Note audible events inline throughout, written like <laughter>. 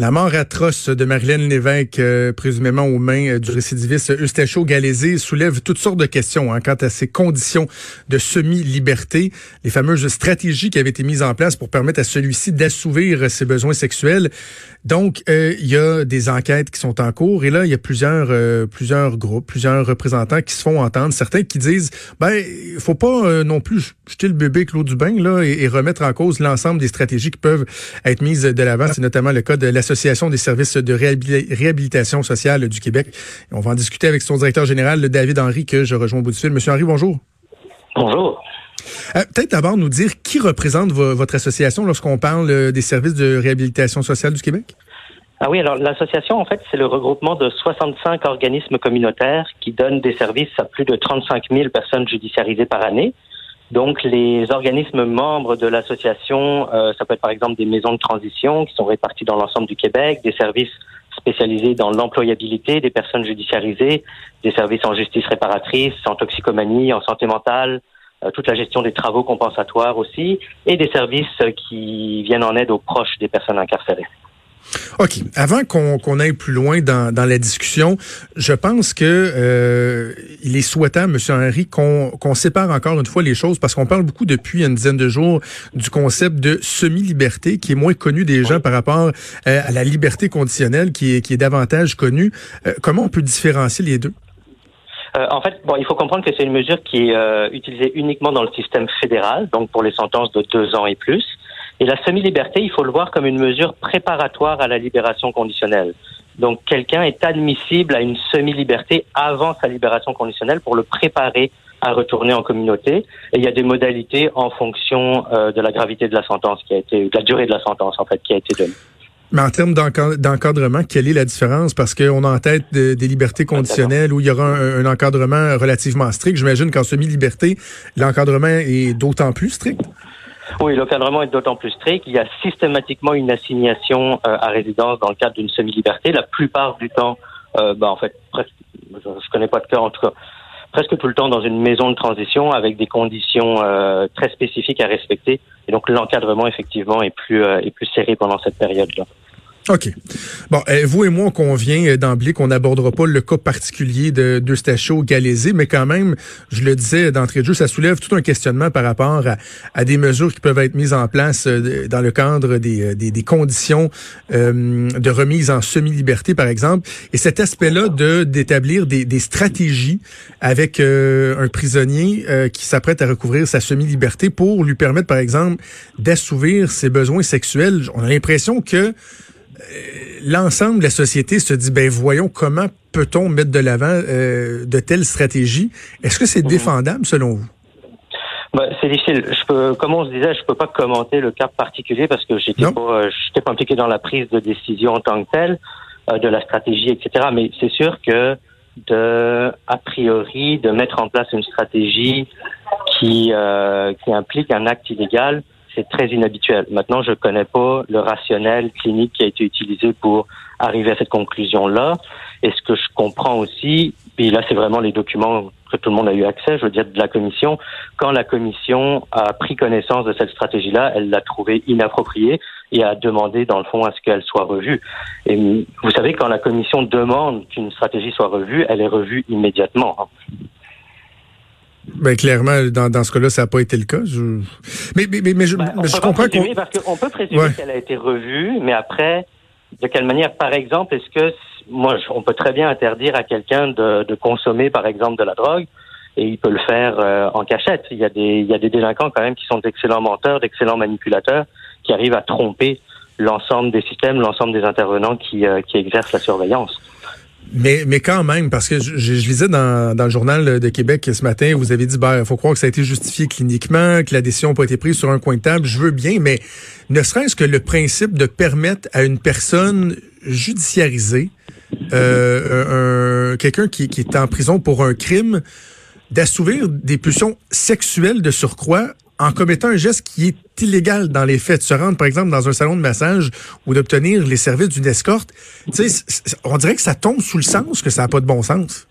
La mort atroce de Marilyn Lévesque, euh, présumément aux mains euh, du récidiviste Eustachio Galézé, soulève toutes sortes de questions hein, quant à ses conditions de semi-liberté, les fameuses stratégies qui avaient été mises en place pour permettre à celui-ci d'assouvir ses besoins sexuels. Donc, euh, il y a des enquêtes qui sont en cours et là, il y a plusieurs plusieurs groupes, plusieurs représentants qui se font entendre, certains qui disent, ben, il faut pas non plus jeter le bébé avec l'eau du bain là et, et, remettre en cause l'ensemble des stratégies qui peuvent être mises de l'avant. C'est notamment le cas de la l'Association des services de réhabilitation sociale du Québec. on va en discuter avec son directeur général, David Henry, que je rejoins au bout du fil. Monsieur Henry, bonjour. Bonjour. Euh, peut-être d'abord nous dire qui représente votre association lorsqu'on parle euh, des services de réhabilitation sociale du Québec? Ah oui, alors l'association, en fait, c'est le regroupement de 65 organismes communautaires qui donnent des services à plus de 35 000 personnes judiciarisées par année. Donc, les organismes membres de l'association, euh, ça peut être par exemple des maisons de transition qui sont réparties dans l'ensemble du Québec, des services spécialisés dans l'employabilité des personnes judiciarisées, des services en justice réparatrice, en toxicomanie, en santé mentale, euh, toute la gestion des travaux compensatoires aussi, et des services qui viennent en aide aux proches des personnes incarcérées. OK. Avant qu'on aille plus loin dans, la discussion, je pense que euh, il est souhaitable, M. Henry, qu'on sépare encore une fois les choses parce qu'on parle beaucoup depuis une dizaine de jours du concept de semi-liberté qui est moins connu des gens par rapport euh, à la liberté conditionnelle qui est, davantage connue. Euh, comment on peut différencier les deux? en fait, bon, il faut comprendre que c'est une mesure qui est utilisée uniquement dans le système fédéral, donc pour les sentences de deux ans et plus. Et la semi-liberté, il faut le voir comme une mesure préparatoire à la libération conditionnelle. Donc quelqu'un est admissible à une semi-liberté avant sa libération conditionnelle pour le préparer à retourner en communauté. Et il y a des modalités en fonction euh, de la gravité de la sentence qui a été, de la durée de la sentence en fait qui a été donnée. Mais en termes d'encadrement, quelle est la différence? Parce qu'on a en tête des libertés conditionnelles où il y aura un, un encadrement relativement strict. J'imagine qu'en semi-liberté, l'encadrement est d'autant plus strict. Oui, l'encadrement est d'autant plus strict. Il y a systématiquement une assignation euh, à résidence dans le cadre d'une semi-liberté. La plupart du temps, euh, bah, en fait, presque, je connais pas de cas en tout cas, presque tout le temps dans une maison de transition avec des conditions euh, très spécifiques à respecter. Et donc l'encadrement effectivement est plus est plus serré pendant cette période-là. OK. Bon, euh, vous et moi, on convient euh, d'emblée qu'on n'abordera pas le cas particulier de d'Eustachio Galézé, mais quand même, je le disais d'entrée de jeu, ça soulève tout un questionnement par rapport à, des mesures qui peuvent être mises en place euh, dans le cadre des, des, conditions de remise en semi-liberté, par exemple. Et cet aspect-là de d'établir des, des stratégies avec un prisonnier qui s'apprête à recouvrir sa semi-liberté pour lui permettre, par exemple, d'assouvir ses besoins sexuels. On a l'impression que euh, l'ensemble de la société se dit, ben voyons comment peut-on mettre de l'avant euh, de telles stratégies? Est-ce que c'est mhm. défendable selon vous? Ben, c'est difficile. Je peux, comme on se disait, je peux pas commenter le cas particulier parce que j'étais pas, euh, j'étais pas impliqué dans la prise de décision en tant que telle, de la stratégie, etc. Mais c'est sûr que de, a priori, de mettre en place une stratégie qui, qui implique un acte illégal, c'est très inhabituel. Maintenant, je ne connais pas le rationnel clinique qui a été utilisé pour arriver à cette conclusion-là. Et ce que je comprends aussi, puis là, c'est vraiment les documents que tout le monde a eu accès, je veux dire, de la commission. Quand la commission a pris connaissance de cette stratégie-là, elle l'a trouvée inappropriée et a demandé, dans le fond, à ce qu'elle soit revue. Et vous savez, quand la commission demande qu'une stratégie soit revue, elle est revue immédiatement. Ben clairement, dans, dans ce cas-là, ça n'a pas été le cas. Mais, mais, mais, je, ben, je comprends qu'on... Parce qu'on peut présumer qu'elle a été revue, mais après, de quelle manière Par exemple, est-ce que moi, on peut très bien interdire à quelqu'un de, de, consommer, par exemple, de la drogue, et il peut le faire euh, en cachette. Il y a des, il y a des délinquants quand même qui sont d'excellents menteurs, d'excellents manipulateurs, qui arrivent à tromper l'ensemble des systèmes, l'ensemble des intervenants qui, euh, qui exercent la surveillance. Mais, mais quand même, parce que je, je lisais dans, dans, le journal de Québec ce matin, vous avez dit, il ben, faut croire que ça a été justifié cliniquement, que la décision n'a pas été prise sur un coin de table. Je veux bien, mais ne serait-ce que le principe de permettre à une personne judiciarisée, euh, quelqu'un qui, qui est en prison pour un crime, d'assouvir des pulsions sexuelles de surcroît en commettant un geste qui est illégal dans les faits, de se rendre par exemple dans un salon de massage ou d'obtenir les services d'une escorte, on dirait que ça tombe sous le sens, que ça n'a pas de bon sens.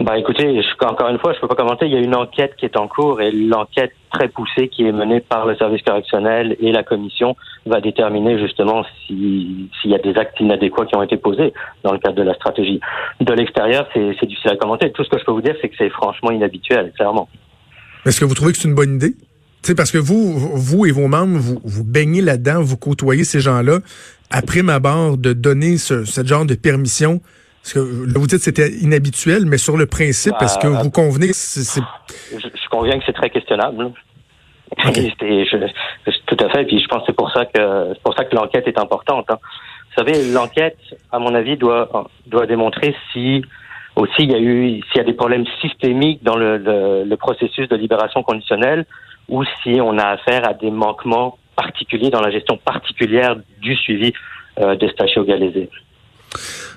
Bah écoutez, encore une fois, je peux pas commenter. Il y a une enquête qui est en cours et l'enquête très poussée qui est menée par le service correctionnel et la commission va déterminer justement s'il y a des actes inadéquats qui ont été posés dans le cadre de la stratégie. De l'extérieur, c'est difficile à commenter. Tout ce que je peux vous dire, c'est que c'est franchement inhabituel, clairement. Est-ce que vous trouvez que c'est une bonne idée? sais, parce que vous, vous et vos membres, vous, vous baignez là-dedans, vous côtoyez ces gens-là. Après ma barre de donner ce, genre de permission, parce que vous dites que c'était inhabituel, mais sur le principe, est-ce que vous convenez que c'est... Je, conviens que c'est très questionnable. <laughs> tout à fait. Puis je pense que c'est pour ça que c'est pour ça que l'enquête est importante. Hein. Vous savez, l'enquête, à mon avis, doit doit démontrer si aussi, il y a s'il y a des problèmes systémiques dans le, processus de libération conditionnelle ou si on a affaire à des manquements particuliers dans la gestion particulière du suivi euh, des stachio-galésés.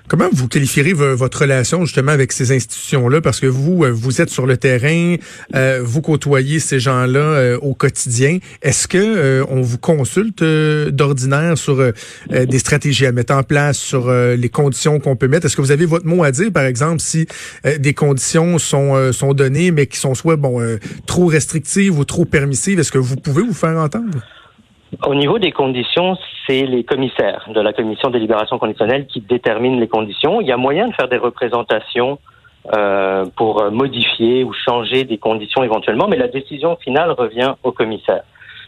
Comment vous qualifierez votre relation justement avec ces institutions-là? Parce que vous, euh, vous êtes sur le terrain, euh, vous côtoyez ces gens-là euh, au quotidien. Est-ce que on vous consulte d'ordinaire sur des stratégies à mettre en place, sur les conditions qu'on peut mettre? Est-ce que vous avez votre mot à dire, par exemple, si des conditions sont, sont données, mais qui sont soit bon trop restrictives ou trop permissives? Est-ce que vous pouvez vous faire entendre? Au niveau des conditions, c'est les commissaires de la commission des libérations conditionnelles qui déterminent les conditions. Il y a moyen de faire des représentations euh, pour modifier ou changer des conditions éventuellement, mais la décision finale revient au commissaire.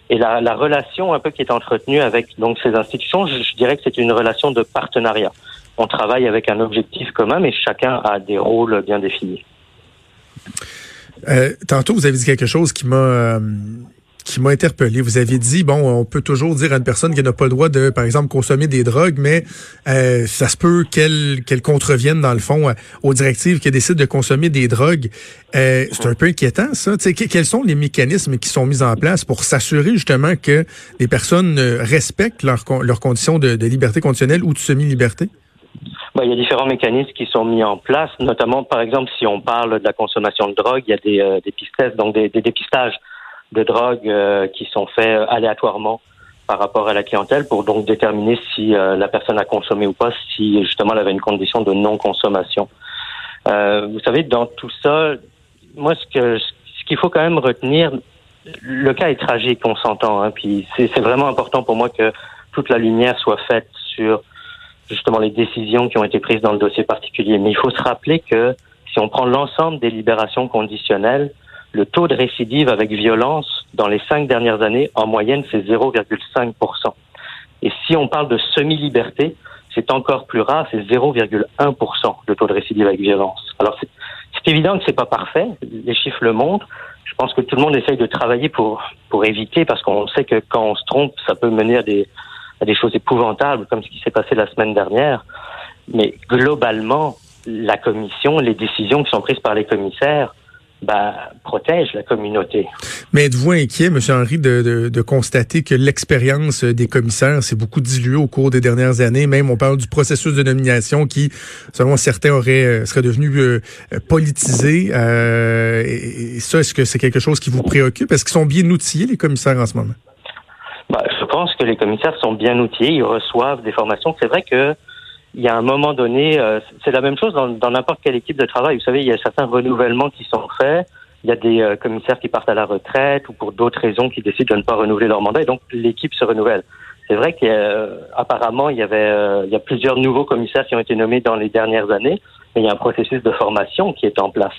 Et la, la relation un peu qui est entretenue avec donc ces institutions, je, je dirais que c'est une relation de partenariat. On travaille avec un objectif commun, mais chacun a des rôles bien définis. Euh, tantôt, vous avez dit quelque chose qui m'a euh, qui m'a interpellé. Vous avez dit, bon, on peut toujours dire à une personne qui n'a pas le droit de, par exemple, consommer des drogues, mais euh, ça se peut qu'elle qu'elle contrevienne, dans le fond, euh, aux directives qui décident de consommer des drogues. Euh, c'est un peu inquiétant, ça. sais, quels sont les mécanismes qui sont mis en place pour s'assurer justement que les personnes respectent leurs leurs conditions de, liberté conditionnelle ou de semi-liberté? Ben, il y a différents mécanismes qui sont mis en place, notamment, par exemple, si on parle de la consommation de drogue, il y a des, euh, des pistes, donc des, des dépistages de drogue euh, qui sont faits euh, aléatoirement par rapport à la clientèle pour donc déterminer si euh, la personne a consommé ou pas, si justement elle avait une condition de non-consommation. vous savez, dans tout ça, moi, ce que ce qu'il faut quand même retenir, le cas est tragique, on s'entend, hein, puis c'est vraiment important pour moi que toute la lumière soit faite sur justement les décisions qui ont été prises dans le dossier particulier. Mais il faut se rappeler que si on prend l'ensemble des libérations conditionnelles, le taux de récidive avec violence dans les cinq dernières années, en moyenne, c'est 0,5% Et si on parle de semi-liberté, c'est encore plus rare, c'est 0,1 le taux de récidive avec violence. Alors c'est évident que c'est pas parfait, les chiffres le montrent. Je pense que tout le monde essaye de travailler pour pour éviter, parce qu'on sait que quand on se trompe, ça peut mener à des à des choses épouvantables, comme ce qui s'est passé la semaine dernière. Mais globalement, la commission, les décisions qui sont prises par les commissaires bah, protège la communauté. Mais êtes-vous inquiet, M. Henry, de, de, de constater que l'expérience des commissaires s'est beaucoup diluée au cours des dernières années? Même on parle du processus de nomination qui, selon certains, aurait euh, serait devenu euh, politisé. Euh, et, ça, est-ce que c'est quelque chose qui vous préoccupe? Est-ce qu'ils sont bien outillés, les commissaires, en ce moment? Bah, je pense que les commissaires sont bien outillés. Ils reçoivent des formations. C'est vrai que il y a un moment donné, euh, c'est la même chose dans n'importe quelle équipe de travail. Vous savez, il y a certains renouvellements qui sont faits. Il y a des euh, commissaires qui partent à la retraite ou pour d'autres raisons qui décident de ne pas renouveler leur mandat et donc l'équipe se renouvelle. C'est vrai qu'apparemment il y avait euh, il y a plusieurs nouveaux commissaires qui ont été nommés dans les dernières années, mais il y a un processus de formation qui est en place.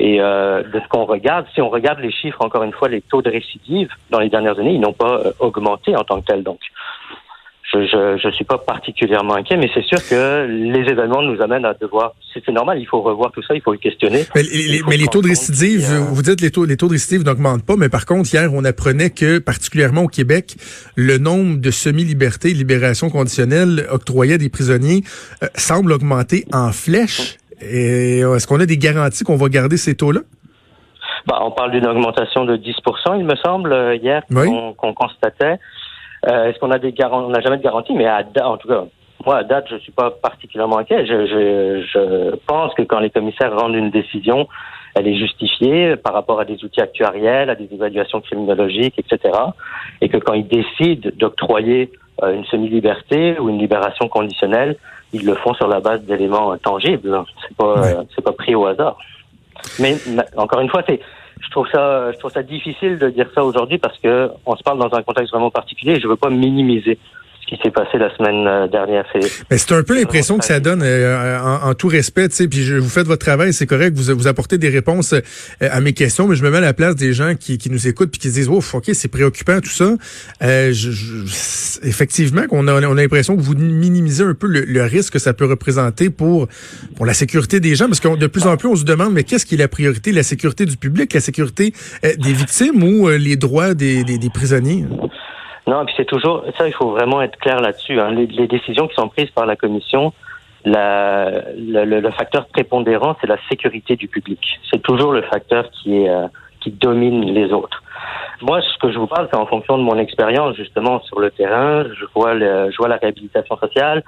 Et de ce qu'on regarde, si on regarde les chiffres, encore une fois, les taux de récidive dans les dernières années, ils n'ont pas augmenté en tant que tel. Donc, je ne suis pas particulièrement inquiet, mais c'est sûr que les événements nous amènent à devoir. C'est normal, il faut revoir tout ça, il faut le questionner. Mais, les, taux de récidive, euh, vous dites les taux, les taux de récidive n'augmentent pas, mais par contre, hier, on apprenait que, particulièrement au Québec, le nombre de semi-libertés, libérations conditionnelles octroyées à des prisonniers euh, semble augmenter en flèche. Est-ce qu'on a des garanties qu'on va garder ces taux-là? Bah, on parle d'une augmentation de 10% il me semble, euh, hier, qu'on constatait. Euh, est-ce qu'on a des garanties On n'a jamais de garantie, mais à, en tout cas, moi, à date, je suis pas particulièrement inquiet. Je, je, je, pense que quand les commissaires rendent une décision, elle est justifiée par rapport à des outils actuariels, à des évaluations criminologiques, etc. Et que quand ils décident d'octroyer euh, une semi-liberté ou une libération conditionnelle, ils le font sur la base d'éléments tangibles. C'est pas, c'est pas pris au hasard. Mais encore une fois, c'est je trouve ça, je trouve ça difficile de dire ça aujourd'hui parce que on se parle dans un contexte vraiment particulier. Et je veux pas minimiser qui s'est passé la semaine euh, dernière. C'est c'est un peu l'impression que ça donne euh, en, tout respect, tu sais, puis je, vous faites votre travail, c'est correct, vous vous apportez des réponses euh, à mes questions, mais je me mets à la place des gens qui, qui nous écoutent puis qui se disent, oh, ok, c'est préoccupant tout ça. Euh, je, effectivement, qu'on a, on a l'impression que vous minimisez un peu le, risque que ça peut représenter pour pour la sécurité des gens, parce que de plus en plus on se demande, mais qu'est-ce qui est la priorité, la sécurité du public, la sécurité des victimes ou les droits des, des, des prisonniers? Non, puis c'est toujours ça. Il faut vraiment être clair là-dessus. Hein. Les, décisions qui sont prises par la commission, le, facteur prépondérant, c'est la sécurité du public. C'est toujours le facteur qui est euh, qui domine les autres. Moi, ce que je vous parle, c'est en fonction de mon expérience justement sur le terrain. Je vois je vois la réhabilitation sociale.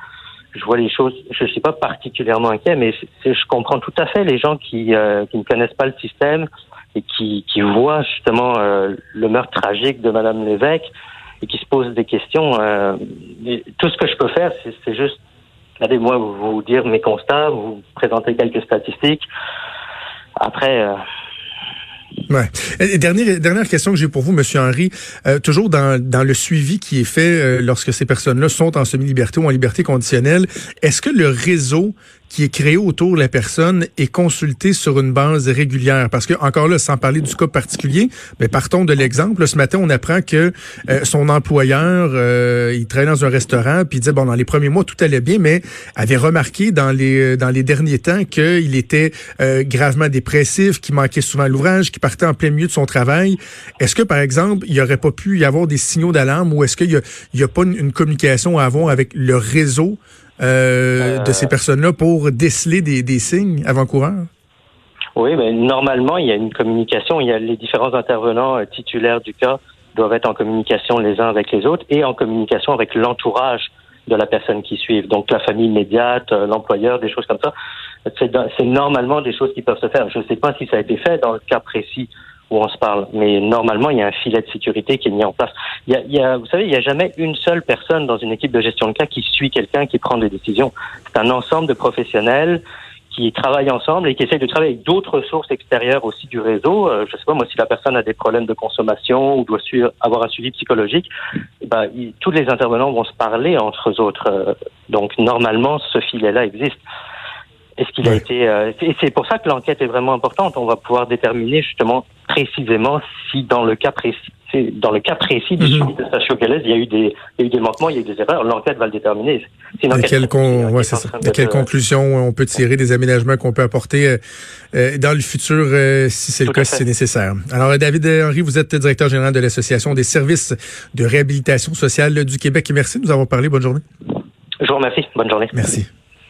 Je vois les choses. Je suis pas particulièrement inquiet, mais je comprends tout à fait les gens qui euh, qui ne connaissent pas le système et qui qui voient justement euh, le meurtre tragique de Madame Lévesque et qui se posent des questions. Euh, tout ce que je peux faire, c'est juste, allez, moi, vous dire mes constats, vous présenter quelques statistiques. Après, euh, Ouais. dernière, dernière question que j'ai pour vous, Monsieur Henry, euh, toujours dans, dans le suivi qui est fait lorsque ces personnes-là sont en semi-liberté ou en liberté conditionnelle, est-ce que le réseau qui est créé autour de la personne est consulté sur une base régulière. Parce que, encore là, sans parler du cas particulier, mais partons de l'exemple. Ce matin, on apprend que euh, son employeur, euh, il travaille dans un restaurant, puis il disait, bon, dans les premiers mois, tout allait bien, mais avait remarqué dans les, dans les derniers temps qu'il était euh, gravement dépressif, qu'il manquait souvent l'ouvrage, qu'il partait en plein milieu de son travail. Est-ce que, par exemple, il n'y aurait pas pu y avoir des signaux d'alarme ou est-ce qu'il n'y a, pas une, communication à avoir avec le réseau euh, de ces personnes-là pour déceler des, des signes avant-coureurs? Oui, mais normalement, il y a une communication. Il y a les différents intervenants euh, titulaires du cas doivent être en communication les uns avec les autres et en communication avec l'entourage de la personne qui suit. Donc la famille immédiate, euh, l'employeur, des choses comme ça. C'est normalement des choses qui peuvent se faire. Je ne sais pas si ça a été fait dans le cas précis où on se parle. Mais normalement, il y a un filet de sécurité qui est mis en place. Il y a, il y a vous savez, il n'y a jamais une seule personne dans une équipe de gestion de cas qui suit quelqu'un qui prend des décisions. C'est un ensemble de professionnels qui travaillent ensemble et qui essayent de travailler avec d'autres sources extérieures aussi du réseau. Euh, je sais pas moi si la personne a des problèmes de consommation ou doit avoir un suivi psychologique, ben, tous les intervenants vont se parler entre eux autres. Euh, donc normalement, ce filet-là existe. Est-ce qu'il a été euh, et c'est pour ça que l'enquête est vraiment importante. On va pouvoir déterminer justement précisément si dans le cas précis dans le cas précis du mm de Station il y a eu des il y a eu des manquements, il y a eu des erreurs. L'enquête va le déterminer. C'est quelle, ouais, ça. quelle conclusion on peut tirer des aménagements qu'on peut apporter euh, euh, dans le futur si c'est le cas, si c'est nécessaire. Alors David Henry, vous êtes directeur général de l'association des services de réhabilitation sociale du Québec. Merci de nous avoir parlé. Bonne journée. Je vous remercie. Bonne journée. Merci.